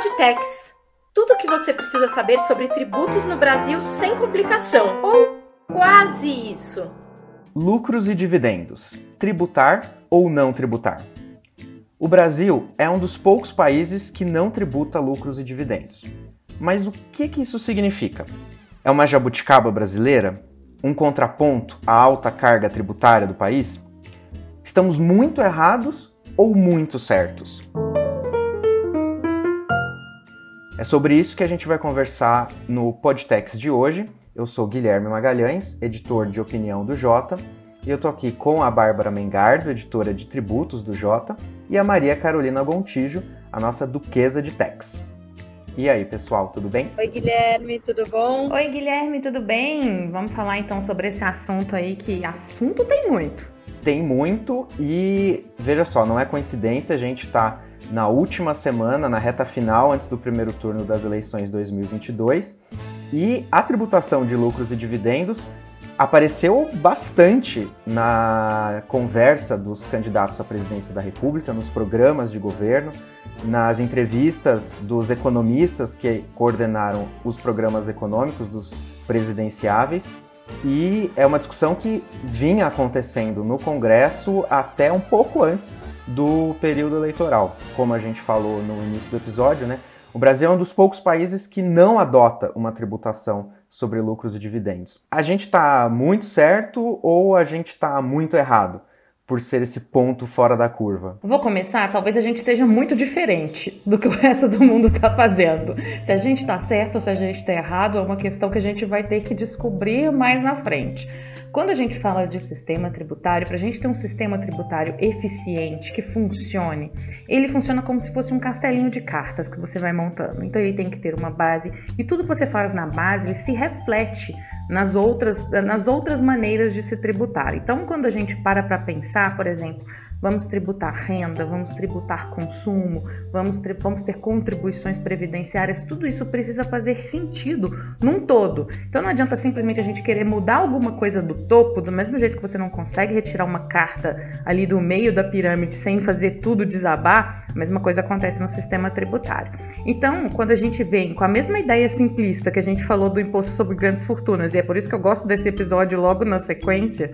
Podtex. Tudo o que você precisa saber sobre tributos no Brasil sem complicação, ou quase isso. Lucros e dividendos. Tributar ou não tributar? O Brasil é um dos poucos países que não tributa lucros e dividendos. Mas o que, que isso significa? É uma jabuticaba brasileira? Um contraponto à alta carga tributária do país? Estamos muito errados ou muito certos? É sobre isso que a gente vai conversar no Podtex de hoje. Eu sou Guilherme Magalhães, editor de opinião do Jota, e eu tô aqui com a Bárbara Mengardo, editora de tributos do Jota, e a Maria Carolina Gontijo, a nossa duquesa de Tex. E aí, pessoal, tudo bem? Oi, Guilherme, tudo bom? Oi, Guilherme, tudo bem? Vamos falar então sobre esse assunto aí, que assunto tem muito. Tem muito e veja só, não é coincidência a gente tá na última semana, na reta final antes do primeiro turno das eleições 2022, e a tributação de lucros e dividendos apareceu bastante na conversa dos candidatos à presidência da República, nos programas de governo, nas entrevistas dos economistas que coordenaram os programas econômicos dos presidenciáveis. E é uma discussão que vinha acontecendo no Congresso até um pouco antes do período eleitoral. Como a gente falou no início do episódio, né? O Brasil é um dos poucos países que não adota uma tributação sobre lucros e dividendos. A gente está muito certo ou a gente está muito errado? Por ser esse ponto fora da curva? Vou começar, talvez a gente esteja muito diferente do que o resto do mundo está fazendo. Se a gente está certo ou se a gente está errado é uma questão que a gente vai ter que descobrir mais na frente. Quando a gente fala de sistema tributário, para a gente ter um sistema tributário eficiente, que funcione, ele funciona como se fosse um castelinho de cartas que você vai montando. Então ele tem que ter uma base e tudo que você faz na base ele se reflete nas outras, nas outras maneiras de se tributar. Então, quando a gente para para pensar, por exemplo, vamos tributar renda, vamos tributar consumo, vamos, vamos ter contribuições previdenciárias, tudo isso precisa fazer sentido num todo. Então não adianta simplesmente a gente querer mudar alguma coisa do topo, do mesmo jeito que você não consegue retirar uma carta ali do meio da pirâmide sem fazer tudo desabar, a mesma coisa acontece no sistema tributário. Então, quando a gente vem com a mesma ideia simplista que a gente falou do imposto sobre grandes fortunas, e é por isso que eu gosto desse episódio logo na sequência,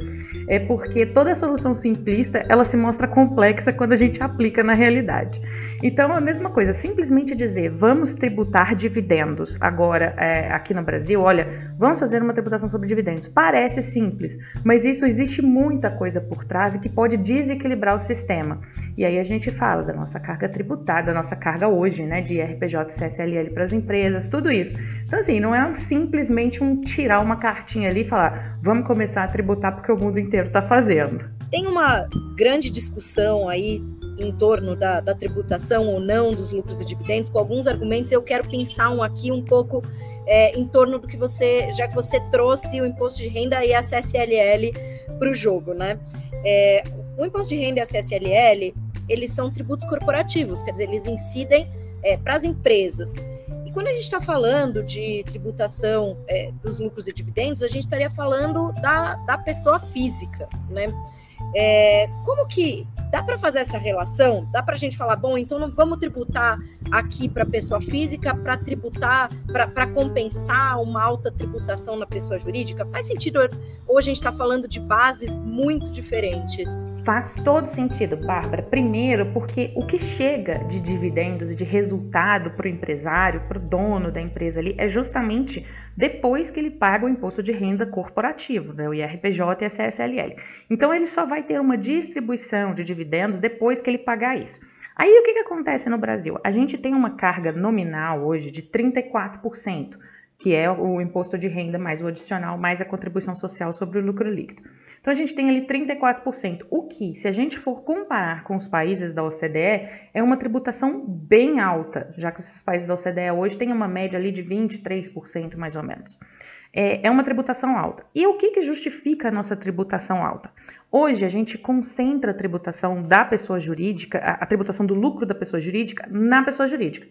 é porque toda solução simplista, ela se mostra mostra complexa quando a gente aplica na realidade. Então, a mesma coisa, simplesmente dizer vamos tributar dividendos agora é, aqui no Brasil, olha, vamos fazer uma tributação sobre dividendos. Parece simples, mas isso existe muita coisa por trás e que pode desequilibrar o sistema. E aí a gente fala da nossa carga tributária, da nossa carga hoje, né, de RPJ, CSLL para as empresas, tudo isso. Então, assim, não é simplesmente um tirar uma cartinha ali e falar vamos começar a tributar porque o mundo inteiro está fazendo. Tem uma grande discussão aí em torno da, da, tributação ou não dos lucros e dividendos, com alguns argumentos. Eu quero pensar um aqui um pouco é, em torno do que você, já que você trouxe o imposto de renda e a CSLL para o jogo, né? É, o imposto de renda e a CSLL, eles são tributos corporativos, quer dizer, eles incidem é, para as empresas. E quando a gente está falando de tributação é, dos lucros e dividendos, a gente estaria falando da, da pessoa física, né? É, como que dá para fazer essa relação? Dá para a gente falar, bom, então não vamos tributar aqui para pessoa física para tributar, para compensar uma alta tributação na pessoa jurídica? Faz sentido ou a gente está falando de bases muito diferentes? Faz todo sentido, Bárbara. Primeiro, porque o que chega de dividendos e de resultado para o empresário, para o dono da empresa ali, é justamente depois que ele paga o imposto de renda corporativo, né, o IRPJ e a CSLL. Então ele só vai ter uma distribuição de dividendos depois que ele pagar isso. Aí o que, que acontece no Brasil? A gente tem uma carga nominal hoje de 34%, que é o imposto de renda mais o adicional, mais a contribuição social sobre o lucro líquido. Então a gente tem ali 34%, o que, se a gente for comparar com os países da OCDE, é uma tributação bem alta, já que esses países da OCDE hoje têm uma média ali de 23% mais ou menos. É, é uma tributação alta. E o que, que justifica a nossa tributação alta? Hoje a gente concentra a tributação da pessoa jurídica, a, tributação do lucro da pessoa jurídica na pessoa jurídica.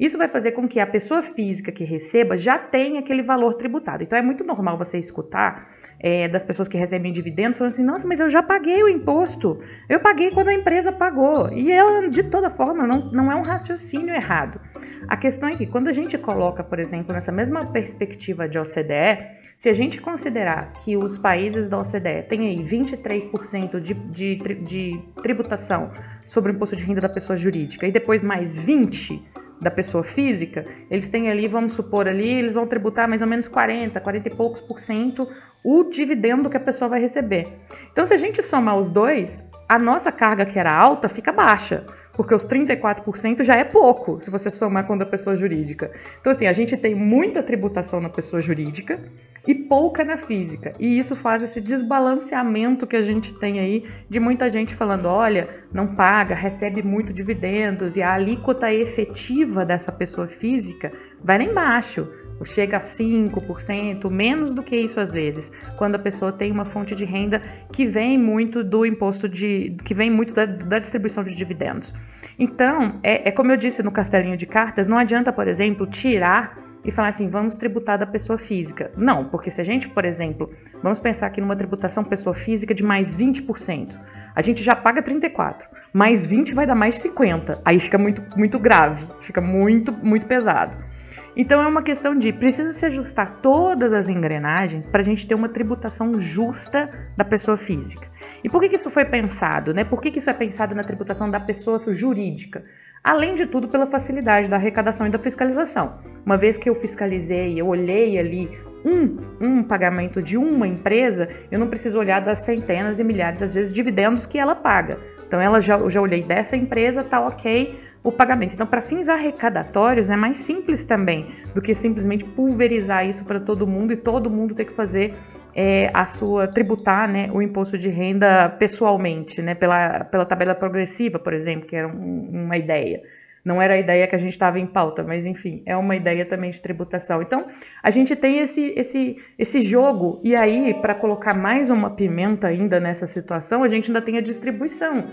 Isso vai fazer com que a pessoa física que receba já tenha aquele valor tributado. Então é muito normal você escutar é, das pessoas que recebem dividendos falando assim: nossa, mas eu já paguei o imposto. Eu paguei quando a empresa pagou. E ela, de toda forma, não, não é um raciocínio errado. A questão é que quando a gente coloca, por exemplo, nessa mesma perspectiva de OCDE, se a gente considerar que os países da OCDE têm aí 23% de, de, de tributação sobre o imposto de renda da pessoa jurídica e depois mais 20% da pessoa física, eles têm ali, vamos supor ali, eles vão tributar mais ou menos 40, 40 e poucos por cento o dividendo que a pessoa vai receber. Então, se a gente somar os dois, a nossa carga que era alta fica baixa porque os 34% já é pouco se você somar com a pessoa jurídica. Então, assim, a gente tem muita tributação na pessoa jurídica e pouca na física. E isso faz esse desbalanceamento que a gente tem aí de muita gente falando: olha, não paga, recebe muito dividendos e a alíquota efetiva dessa pessoa física vai lá embaixo chega a 5%, menos do que isso às vezes, quando a pessoa tem uma fonte de renda que vem muito do imposto de. que vem muito da, da distribuição de dividendos. Então, é, é como eu disse no castelinho de cartas, não adianta, por exemplo, tirar e falar assim, vamos tributar da pessoa física. Não, porque se a gente, por exemplo, vamos pensar aqui numa tributação pessoa física de mais 20%, a gente já paga 34, mais 20 vai dar mais 50. Aí fica muito muito grave, fica muito muito pesado. Então é uma questão de precisa se ajustar todas as engrenagens para a gente ter uma tributação justa da pessoa física. E por que, que isso foi pensado? Né? Por que, que isso é pensado na tributação da pessoa jurídica? Além de tudo, pela facilidade da arrecadação e da fiscalização. Uma vez que eu fiscalizei, eu olhei ali um, um pagamento de uma empresa, eu não preciso olhar das centenas e milhares, às vezes, dividendos que ela paga. Então, ela já, já olhei dessa empresa, tá ok o pagamento. Então, para fins arrecadatórios, é mais simples também do que simplesmente pulverizar isso para todo mundo e todo mundo ter que fazer é, a sua tributar né, o imposto de renda pessoalmente, né, pela, pela tabela progressiva, por exemplo, que era um, uma ideia. Não era a ideia que a gente estava em pauta, mas enfim, é uma ideia também de tributação. Então, a gente tem esse, esse, esse jogo, e aí, para colocar mais uma pimenta ainda nessa situação, a gente ainda tem a distribuição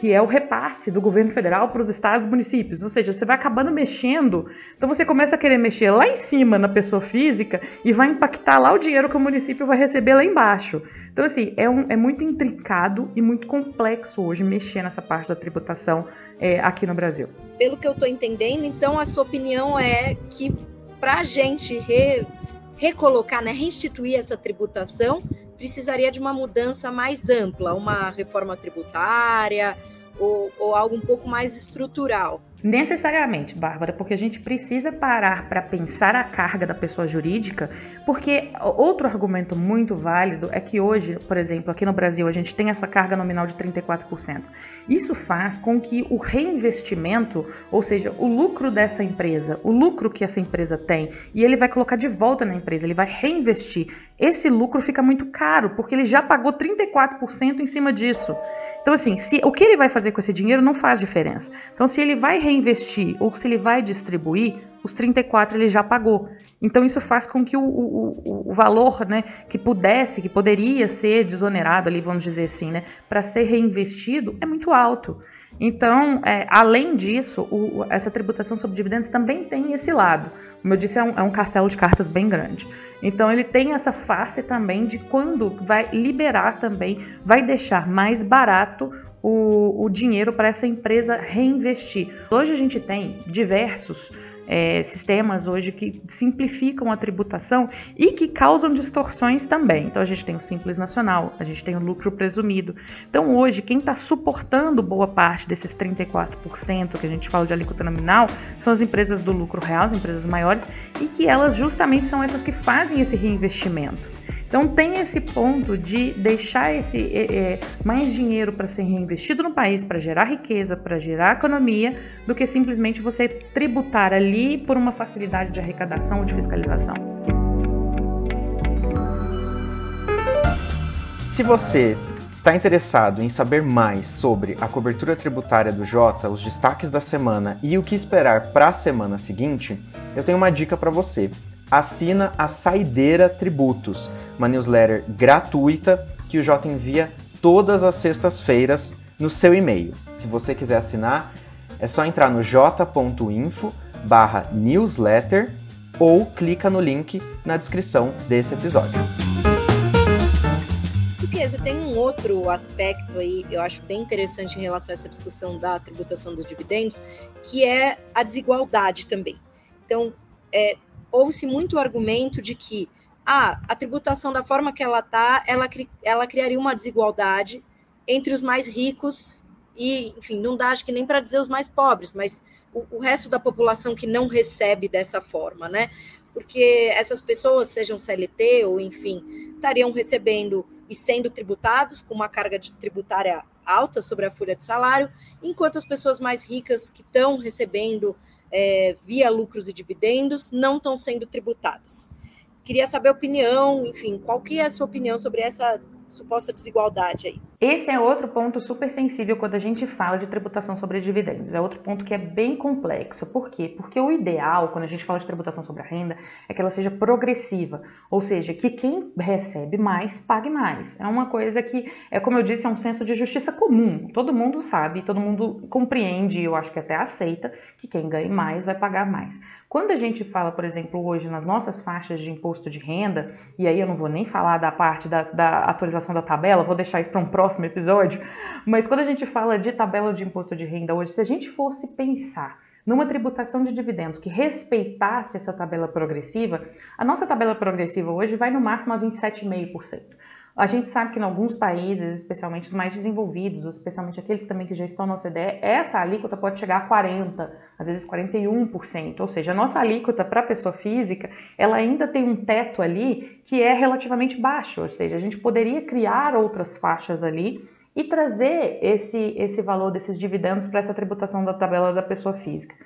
que é o repasse do governo federal para os estados e municípios. Ou seja, você vai acabando mexendo, então você começa a querer mexer lá em cima na pessoa física e vai impactar lá o dinheiro que o município vai receber lá embaixo. Então, assim, é, um, é muito intricado e muito complexo hoje mexer nessa parte da tributação é, aqui no Brasil. Pelo que eu estou entendendo, então a sua opinião é que para a gente re, recolocar, né, reinstituir essa tributação, precisaria de uma mudança mais ampla, uma reforma tributária ou, ou algo um pouco mais estrutural. Necessariamente, Bárbara, porque a gente precisa parar para pensar a carga da pessoa jurídica, porque outro argumento muito válido é que hoje, por exemplo, aqui no Brasil, a gente tem essa carga nominal de 34%. Isso faz com que o reinvestimento, ou seja, o lucro dessa empresa, o lucro que essa empresa tem, e ele vai colocar de volta na empresa, ele vai reinvestir. Esse lucro fica muito caro, porque ele já pagou 34% em cima disso. Então, assim, se, o que ele vai fazer com esse dinheiro não faz diferença. Então, se ele vai reinvestir ou se ele vai distribuir, os 34 ele já pagou. Então isso faz com que o, o, o valor né, que pudesse, que poderia ser desonerado ali, vamos dizer assim, né, para ser reinvestido é muito alto. Então, é, além disso, o, essa tributação sobre dividendos também tem esse lado. Como eu disse, é um, é um, castelo de cartas bem grande. Então, ele tem essa face também de quando vai liberar também, vai deixar mais barato o, o dinheiro para essa empresa reinvestir. Hoje a gente tem diversos é, sistemas hoje que simplificam a tributação e que causam distorções também. Então a gente tem o Simples Nacional, a gente tem o lucro presumido. Então hoje quem está suportando boa parte desses 34% que a gente fala de alíquota nominal são as empresas do lucro real, as empresas maiores, e que elas justamente são essas que fazem esse reinvestimento. Então tem esse ponto de deixar esse é, mais dinheiro para ser reinvestido no país, para gerar riqueza, para gerar economia, do que simplesmente você tributar ali por uma facilidade de arrecadação ou de fiscalização. Se você está interessado em saber mais sobre a cobertura tributária do Jota, os destaques da semana e o que esperar para a semana seguinte, eu tenho uma dica para você assina a Saideira Tributos, uma newsletter gratuita que o Jota envia todas as sextas-feiras no seu e-mail. Se você quiser assinar, é só entrar no j.info newsletter ou clica no link na descrição desse episódio. Você tem um outro aspecto aí, eu acho bem interessante em relação a essa discussão da tributação dos dividendos, que é a desigualdade também. Então, é, houve-se muito argumento de que ah, a tributação da forma que ela está, ela, ela criaria uma desigualdade entre os mais ricos e, enfim, não dá acho que nem para dizer os mais pobres, mas o, o, resto da população que não recebe dessa forma, né? Porque essas pessoas, sejam CLT ou enfim, estariam recebendo e sendo tributados com uma carga de tributária alta sobre a folha de salário, enquanto as pessoas mais ricas que estão recebendo é, via lucros e dividendos não estão sendo tributadas. Queria saber a opinião, enfim, qual que é a sua opinião sobre essa suposta desigualdade aí? Esse é outro ponto super sensível quando a gente fala de tributação sobre dividendos. É outro ponto que é bem complexo. Por quê? Porque o ideal, quando a gente fala de tributação sobre a renda, é que ela seja progressiva. Ou seja, que quem recebe mais, pague mais. É uma coisa que, é como eu disse, é um senso de justiça comum. Todo mundo sabe, todo mundo compreende, eu acho que até aceita, que quem ganha mais vai pagar mais. Quando a gente fala, por exemplo, hoje nas nossas faixas de imposto de renda, e aí eu não vou nem falar da parte da, da atualização da tabela, vou deixar isso para um próximo próximo episódio, mas quando a gente fala de tabela de imposto de renda hoje, se a gente fosse pensar numa tributação de dividendos que respeitasse essa tabela progressiva, a nossa tabela progressiva hoje vai no máximo a 27,5%. A gente sabe que em alguns países, especialmente os mais desenvolvidos, especialmente aqueles também que já estão na OCDE, essa alíquota pode chegar a 40%, às vezes 41%. Ou seja, a nossa alíquota para pessoa física, ela ainda tem um teto ali que é relativamente baixo. Ou seja, a gente poderia criar outras faixas ali e trazer esse, esse valor desses dividendos para essa tributação da tabela da pessoa física.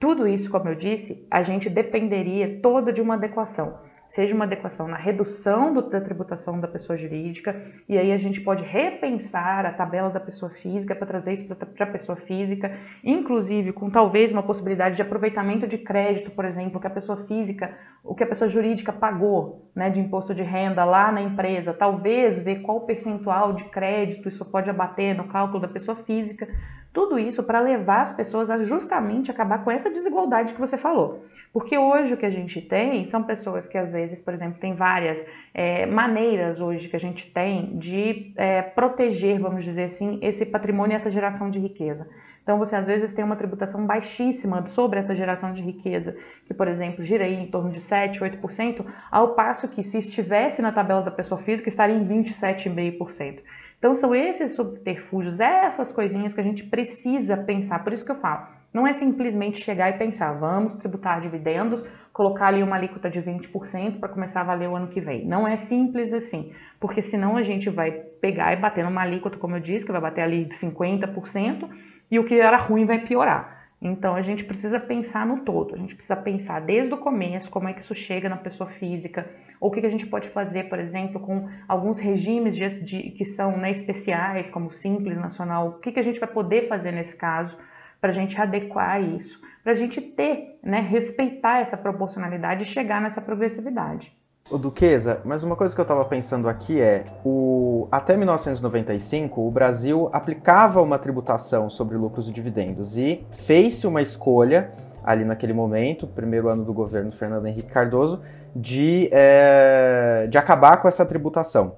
Tudo isso, como eu disse, a gente dependeria toda de uma adequação seja uma adequação na redução do, da tributação da pessoa jurídica, e aí a gente pode repensar a tabela da pessoa física para trazer isso para a pessoa física, inclusive com talvez uma possibilidade de aproveitamento de crédito, por exemplo, que a pessoa física, o que a pessoa jurídica pagou né, de imposto de renda lá na empresa, talvez ver qual percentual de crédito isso pode abater no cálculo da pessoa física, tudo isso para levar as pessoas a justamente acabar com essa desigualdade que você falou. Porque hoje o que a gente tem são pessoas que às vezes, por exemplo, tem várias é, maneiras hoje que a gente tem de é, proteger, vamos dizer assim, esse patrimônio e essa geração de riqueza. Então você às vezes tem uma tributação baixíssima sobre essa geração de riqueza, que, por exemplo, gira em torno de 7, 8%, ao passo que se estivesse na tabela da pessoa física estaria em 27,5%. Então são esses subterfúgios, essas coisinhas que a gente precisa pensar. Por isso que eu falo, não é simplesmente chegar e pensar, vamos tributar dividendos, colocar ali uma alíquota de 20% para começar a valer o ano que vem. Não é simples assim, porque senão a gente vai pegar e bater numa alíquota, como eu disse, que vai bater ali de 50%, e o que era ruim vai piorar. Então a gente precisa pensar no todo, a gente precisa pensar desde o começo como é que isso chega na pessoa física, ou o que, a gente pode fazer, por exemplo, com alguns regimes de, de, que são né, especiais, como Simples Nacional, o que, que a gente vai poder fazer nesse caso para a gente adequar isso, para a gente ter, né, respeitar essa proporcionalidade e chegar nessa progressividade. O Duquesa, mas uma coisa que eu estava pensando aqui é, o, até 1995, o Brasil aplicava uma tributação sobre lucros e dividendos e fez-se uma escolha ali naquele momento, primeiro ano do governo Fernando Henrique Cardoso, de, é, de acabar com essa tributação.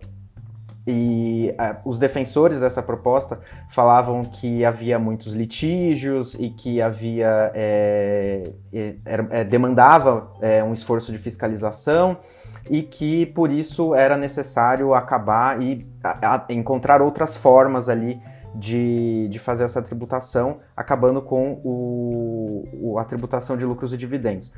E é, os defensores dessa proposta falavam que havia muitos litígios e que havia é, é, demandava é, um esforço de fiscalização e que por isso era necessário acabar e a, a, encontrar outras formas ali de, de fazer essa tributação, acabando com o, o, a tributação de lucros e dividendos.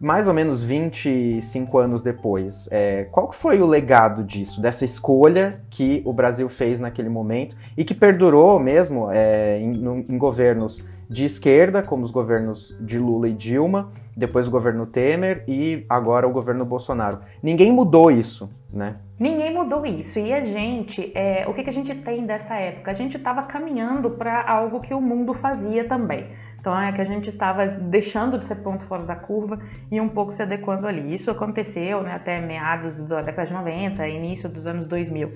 Mais ou menos 25 anos depois, é, qual que foi o legado disso, dessa escolha que o Brasil fez naquele momento e que perdurou mesmo é, em, em governos de esquerda, como os governos de Lula e Dilma, depois o governo Temer e agora o governo Bolsonaro. Ninguém mudou isso, né? Ninguém mudou isso. E a gente, é, o que, que a gente tem dessa época? A gente estava caminhando para algo que o mundo fazia também. Então é que a gente estava deixando de ser ponto fora da curva e um pouco se adequando ali. Isso aconteceu né, até meados da década de 90, início dos anos 2000.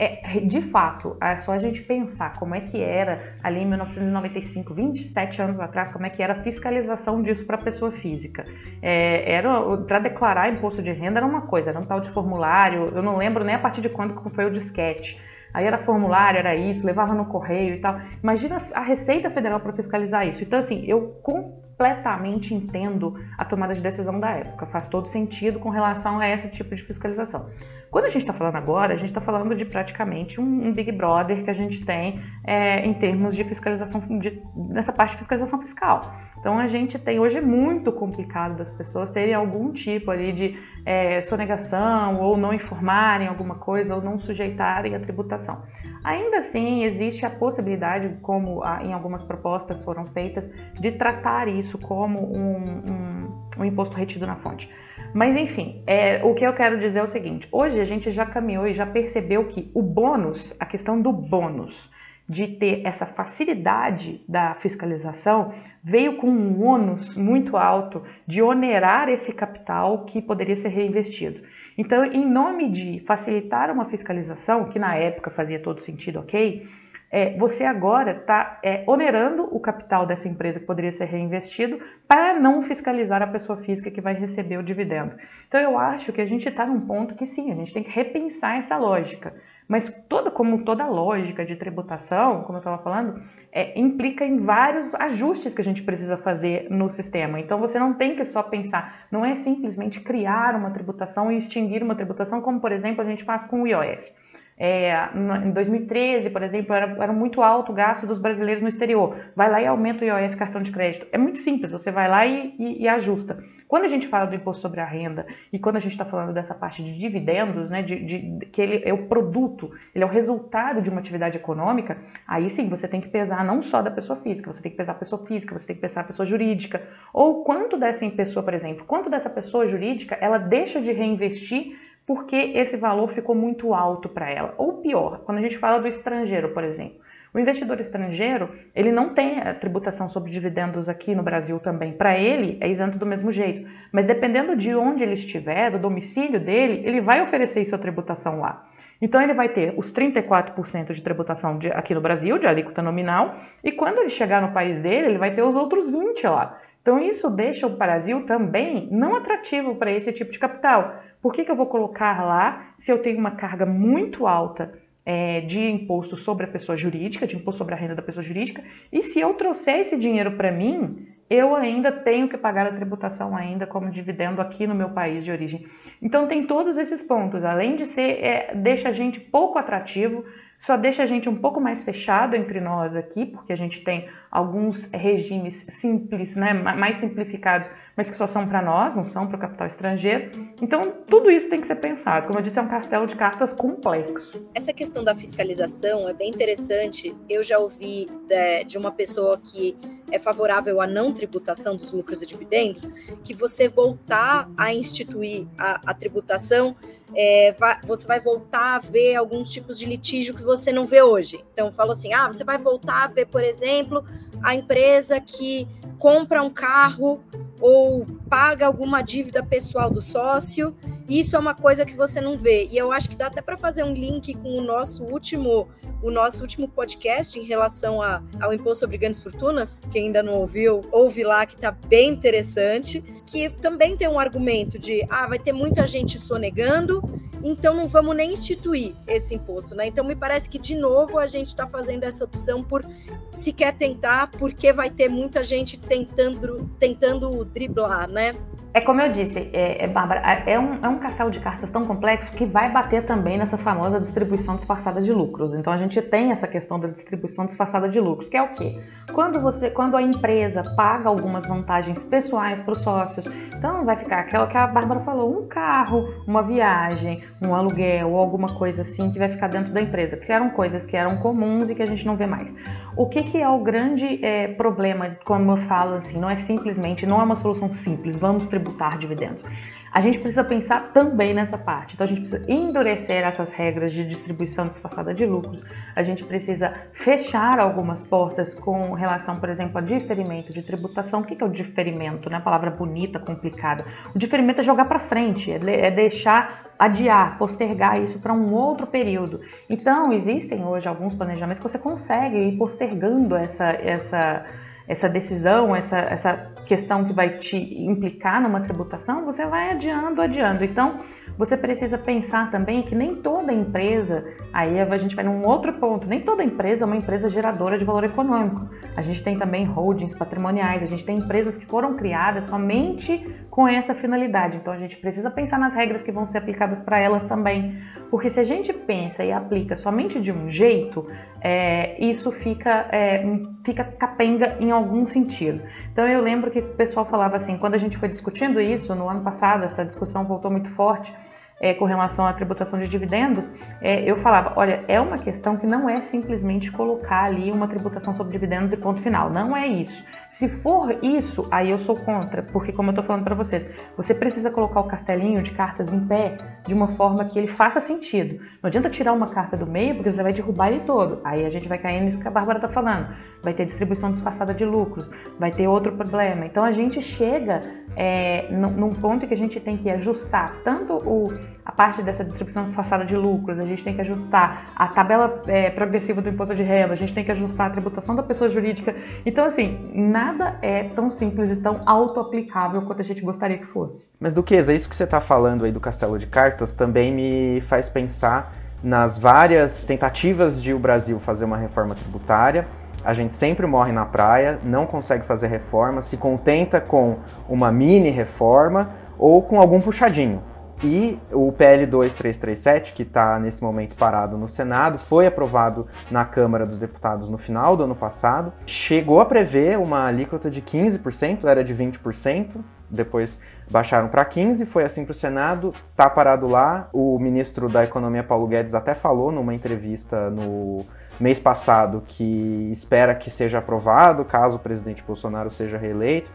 É, de fato, é só a gente pensar como é que era ali em 1995, 27 anos atrás, como é que era a fiscalização disso para a pessoa física. É, era para declarar imposto de renda era uma coisa, era um tal de formulário. Eu não lembro nem a partir de quando foi o disquete. Aí era formulário, era isso, levava no correio e tal. Imagina a Receita Federal para fiscalizar isso. Então, assim, eu completamente entendo a tomada de decisão da época. Faz todo sentido com relação a esse tipo de fiscalização. Quando a gente está falando agora, a gente está falando de praticamente um, um, Big Brother que a gente tem é, em termos de fiscalização, de, nessa parte de fiscalização fiscal. Então a gente tem, hoje é muito complicado das pessoas terem algum tipo ali de é, sonegação ou não informarem alguma coisa ou não sujeitarem a tributação. Ainda assim, existe a possibilidade, como em algumas propostas foram feitas, de tratar isso como um, um, um imposto retido na fonte. Mas enfim, é, o que eu quero dizer é o seguinte: hoje a gente já caminhou e já percebeu que o bônus, a questão do bônus, de ter essa facilidade da fiscalização, veio com um ônus muito alto de onerar esse capital que poderia ser reinvestido. Então, em nome de facilitar uma fiscalização, que na época fazia todo sentido, ok? é, você agora está é, onerando o capital dessa empresa que poderia ser reinvestido para não fiscalizar a pessoa física que vai receber o dividendo. Então eu acho que a gente está num ponto que sim, a gente tem que repensar essa lógica. Mas toda, como toda lógica de tributação, como eu estava falando, é, implica em vários ajustes que a gente precisa fazer no sistema. Então você não tem que só pensar, não é simplesmente criar uma tributação e extinguir uma tributação, como por exemplo a gente faz com o IOF. É, em 2013, por exemplo, era, era, muito alto o gasto dos brasileiros no exterior. Vai lá e aumenta o IOF cartão de crédito. É muito simples, você vai lá e, e, e ajusta. Quando a gente fala do imposto sobre a renda e quando a gente está falando dessa parte de dividendos, né, de, de, que ele é o produto, ele é o resultado de uma atividade econômica, aí sim você tem que pesar não só da pessoa física, você tem que pesar a pessoa física, você tem que pesar a pessoa jurídica. Ou quanto dessa pessoa, por exemplo, quanto dessa pessoa jurídica ela deixa de reinvestir porque esse valor ficou muito alto para ela. Ou pior, quando a gente fala do estrangeiro, por exemplo. O investidor estrangeiro, ele não tem a tributação sobre dividendos aqui no Brasil também. Para ele, é isento do mesmo jeito. Mas dependendo de onde ele estiver, do domicílio dele, ele vai oferecer sua tributação lá. Então ele vai ter os 34% de tributação de, aqui no Brasil, de alíquota nominal, e quando ele chegar no país dele, ele vai ter os outros 20 lá. Então isso deixa o Brasil também não atrativo para esse tipo de capital. Por que, que eu vou colocar lá se eu tenho uma carga muito alta é, de imposto sobre a pessoa jurídica, de imposto sobre a renda da pessoa jurídica, e se eu trouxer esse dinheiro para mim, eu ainda tenho que pagar a tributação ainda como dividendo aqui no meu país de origem. Então tem todos esses pontos, além de ser, é, deixa a gente pouco atrativo, só deixa a gente um pouco mais fechado entre nós aqui, porque a gente tem alguns regimes simples, né, mais simplificados, mas que só são para nós, não são para o capital estrangeiro. Então, tudo isso tem que ser pensado. Como eu disse, é um castelo de cartas complexo. Essa questão da fiscalização é bem interessante. Eu já ouvi de, de uma pessoa que é favorável à não tributação dos lucros e dividendos, que você voltar a instituir a, a tributação, é, vai, você vai voltar a ver alguns tipos de litígio que você não vê hoje. Então, falo assim: ah, você vai voltar a ver, por exemplo, a empresa que compra um carro ou paga alguma dívida pessoal do sócio. Isso é uma coisa que você não vê. E eu acho que dá até para fazer um link com o nosso último o nosso último podcast em relação a, ao imposto sobre grandes fortunas. Quem ainda não ouviu, ouve lá que está bem interessante. Que também tem um argumento de ah, vai ter muita gente sonegando, então não vamos nem instituir esse imposto, né? Então me parece que de novo a gente está fazendo essa opção por se quer tentar, porque vai ter muita gente tentando, tentando driblar, né? É como eu disse, é, é, Bárbara, é, é um, é um de cartas tão complexo que vai bater também nessa famosa distribuição disfarçada de lucros. Então a gente tem essa questão da distribuição disfarçada de lucros, que é o quê? Quando você, quando a empresa paga algumas vantagens pessoais para os sócios, então vai ficar aquela que a Bárbara falou, um carro, uma viagem, um aluguel ou alguma coisa assim que vai ficar dentro da empresa, que eram coisas que eram comuns e que a gente não vê mais. O que, que é o grande é, problema, como eu falo assim, não é simplesmente, não é uma solução simples, vamos tributar tributar dividendos. A gente precisa pensar também nessa parte. Então a gente precisa endurecer essas regras de distribuição disfarçada de lucros. A gente precisa fechar algumas portas com relação, por exemplo, a diferimento de tributação. O que é o diferimento? Né? Palavra bonita, complicada. O diferimento é jogar para frente, é deixar adiar, postergar isso para um outro período. Então existem hoje alguns planejamentos que você consegue ir postergando essa essa essa decisão, essa, essa questão que vai te implicar numa tributação, você vai adiando, adiando. Então, você precisa pensar também que nem toda empresa, aí a gente vai num outro ponto, nem toda empresa é uma empresa geradora de valor econômico. A gente tem também holdings patrimoniais, a gente tem empresas que foram criadas somente com essa finalidade. Então, a gente precisa pensar nas regras que vão ser aplicadas para elas também. Porque se a gente pensa e aplica somente de um jeito, é, isso fica, é, fica capenga em algum sentido. Então, eu lembro que o pessoal falava assim, quando a gente foi discutindo isso no ano passado, essa discussão voltou muito forte é, com relação à tributação de dividendos, é, eu falava, olha, é uma questão que não é simplesmente colocar ali uma tributação sobre dividendos e ponto final. Não é isso. Se for isso, aí eu sou contra, porque como eu estou falando para vocês, você precisa colocar o castelinho de cartas em pé de uma forma que ele faça sentido. Não adianta tirar uma carta do meio, porque você vai derrubar ele todo. Aí a gente vai cair nisso que a Bárbara está falando. Vai ter distribuição disfarçada de lucros, vai ter outro problema. Então a gente chega é, num ponto que a gente tem que ajustar tanto o, a parte dessa distribuição disfarçada de lucros, a gente tem que ajustar a tabela é, progressiva do imposto de renda, a gente tem que ajustar a tributação da pessoa jurídica. Então, assim, nada é tão simples e tão auto-aplicável quanto a gente gostaria que fosse. Mas, Duquesa, isso que você está falando aí do castelo de cartas também me faz pensar nas várias tentativas de o Brasil fazer uma reforma tributária a gente sempre morre na praia, não consegue fazer reforma, se contenta com uma mini reforma ou com algum puxadinho. E o PL 2337, que está nesse momento parado no Senado, foi aprovado na Câmara dos Deputados no final do ano passado, chegou a prever uma alíquota de 15%, era de 20%, depois baixaram para 15%, foi assim para o Senado, está parado lá. O ministro da Economia, Paulo Guedes, até falou numa entrevista no mês passado que espera que seja aprovado caso o presidente Bolsonaro seja reeleito.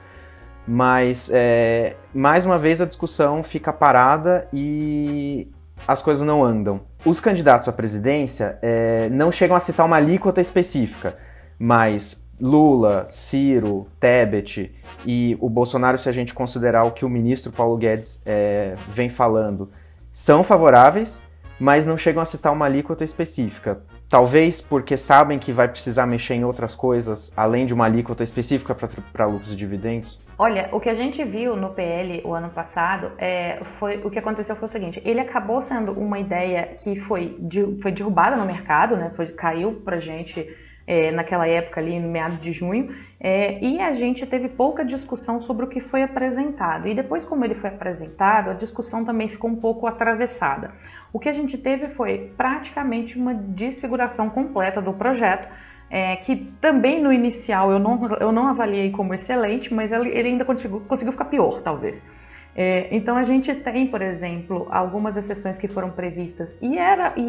Mas, é, mais uma vez, a discussão fica parada e as coisas não andam. Os candidatos à presidência é, não chegam a citar uma alíquota específica, mas Lula, Ciro, Tebet e o Bolsonaro, se a gente considerar o que o ministro Paulo Guedes é, vem falando, são favoráveis, mas não chegam a citar uma alíquota específica. Talvez porque sabem que vai precisar mexer em outras coisas, além de uma alíquota específica para lucros e dividendos? Olha, o que a gente viu no PL o ano passado, é, foi o que aconteceu foi o seguinte: ele acabou sendo uma ideia que foi, de, foi derrubada no mercado, né? Foi, caiu para gente é, naquela época ali, meados de junho, é, e a gente teve pouca discussão sobre o que foi apresentado. E depois, como ele foi apresentado, a discussão também ficou um pouco atravessada. O que a gente teve foi praticamente uma desfiguração completa do projeto. É, que também no inicial eu não, eu não avaliei como excelente, mas ele, ele ainda conseguiu, conseguiu ficar pior, talvez. É, então a gente tem, por exemplo, algumas exceções que foram previstas e era, e,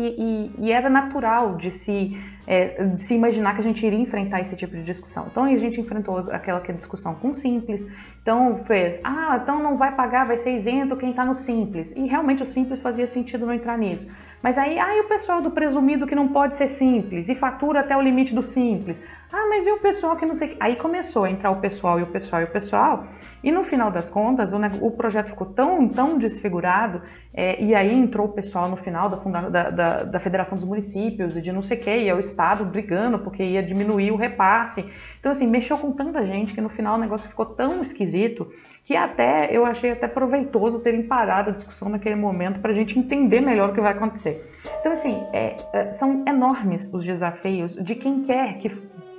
e, e era natural de se, é, se imaginar que a gente iria enfrentar esse tipo de discussão. Então a gente enfrentou aquela que é discussão com simples, então fez, ah, então não vai pagar, vai ser isento quem está no simples. E realmente o simples fazia sentido não entrar nisso. Mas aí, ah, e o pessoal do presumido que não pode ser simples e fatura até o limite do simples. Ah, mas e o pessoal que não sei. Aí começou a entrar o pessoal e o pessoal e o pessoal, e no final das contas o, o projeto ficou tão, tão desfigurado, é, e aí entrou o pessoal no final da, da, da, da Federação dos Municípios e de não sei o que, e é o Estado brigando porque ia diminuir o repasse. Então, assim, mexeu com tanta gente que no final o negócio ficou tão esquisito que até eu achei até proveitoso terem parado a discussão naquele momento para a gente entender melhor o que vai acontecer. Então, assim, é, é, são enormes os desafios de quem quer que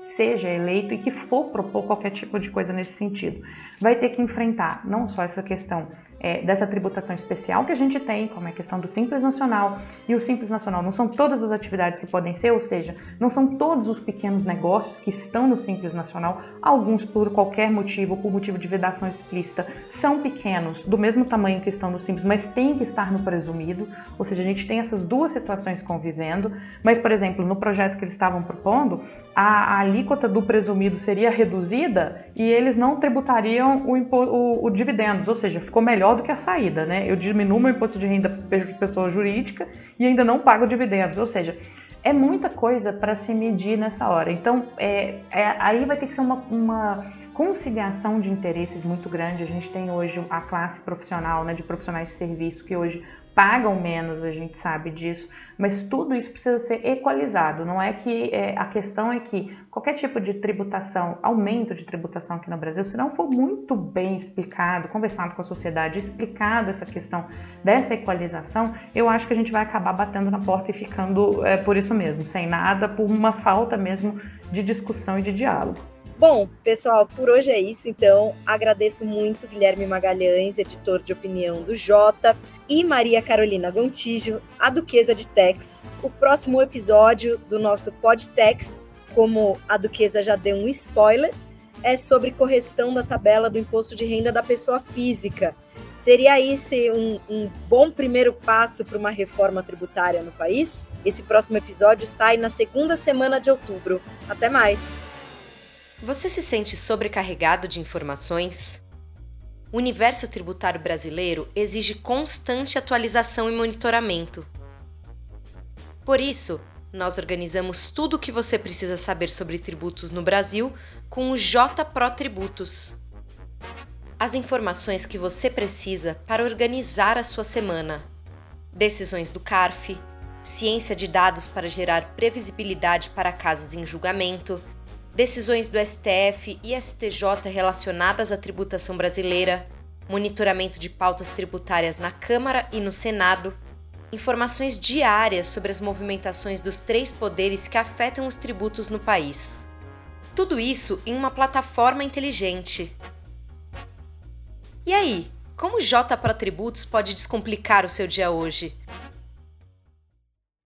seja eleito e que for propor qualquer tipo de coisa nesse sentido. Vai ter que enfrentar não só essa questão é, dessa tributação especial que a gente tem, como é a questão do Simples Nacional. E o Simples Nacional não são todas as atividades que podem ser, ou seja, não são todos os pequenos negócios que estão no Simples Nacional, alguns por qualquer motivo, por motivo de vedação explícita, são pequenos, do mesmo tamanho que estão no Simples, mas têm que estar no presumido, ou seja, a gente tem essas duas situações convivendo, mas, por exemplo, no projeto que eles estavam propondo, a, a alíquota do presumido seria reduzida e eles não tributariam o, o, o dividendos, ou seja, ficou melhor do que a saída, né? Eu diminuo meu imposto de renda de pessoa jurídica e ainda não pago dividendos, ou seja, é muita coisa para se medir nessa hora. Então, é, é, aí vai ter que ser uma, uma conciliação de interesses muito grande. A gente tem hoje a classe profissional, né, de profissionais de serviço que hoje pagam menos, a gente sabe disso, mas tudo isso precisa ser equalizado. Não é que é, a questão é que qualquer tipo de tributação, aumento de tributação aqui no Brasil, se não for muito bem explicado, conversado com a sociedade, explicado essa questão dessa equalização, eu acho que a gente vai acabar batendo na porta e ficando é, por isso mesmo, sem nada, por uma falta mesmo de discussão e de diálogo. Bom, pessoal, por hoje é isso. Então, agradeço muito Guilherme Magalhães, editor de opinião do Jota, e Maria Carolina Gontijo, a Duquesa de Tex. O próximo episódio do nosso Podtex, como a Duquesa já deu um spoiler, é sobre correção da tabela do imposto de renda da pessoa física. Seria esse um, um bom primeiro passo para uma reforma tributária no país? Esse próximo episódio sai na segunda semana de outubro. Até mais! Você se sente sobrecarregado de informações? O universo tributário brasileiro exige constante atualização e monitoramento. Por isso, nós organizamos tudo o que você precisa saber sobre tributos no Brasil com o J Pro Tributos. As informações que você precisa para organizar a sua semana. Decisões do CARF, ciência de dados para gerar previsibilidade para casos em julgamento, decisões do STF e STJ relacionadas à tributação brasileira, monitoramento de pautas tributárias na Câmara e no Senado, informações diárias sobre as movimentações dos três poderes que afetam os tributos no país. Tudo isso em uma plataforma inteligente. E aí, como o J para Tributos pode descomplicar o seu dia hoje?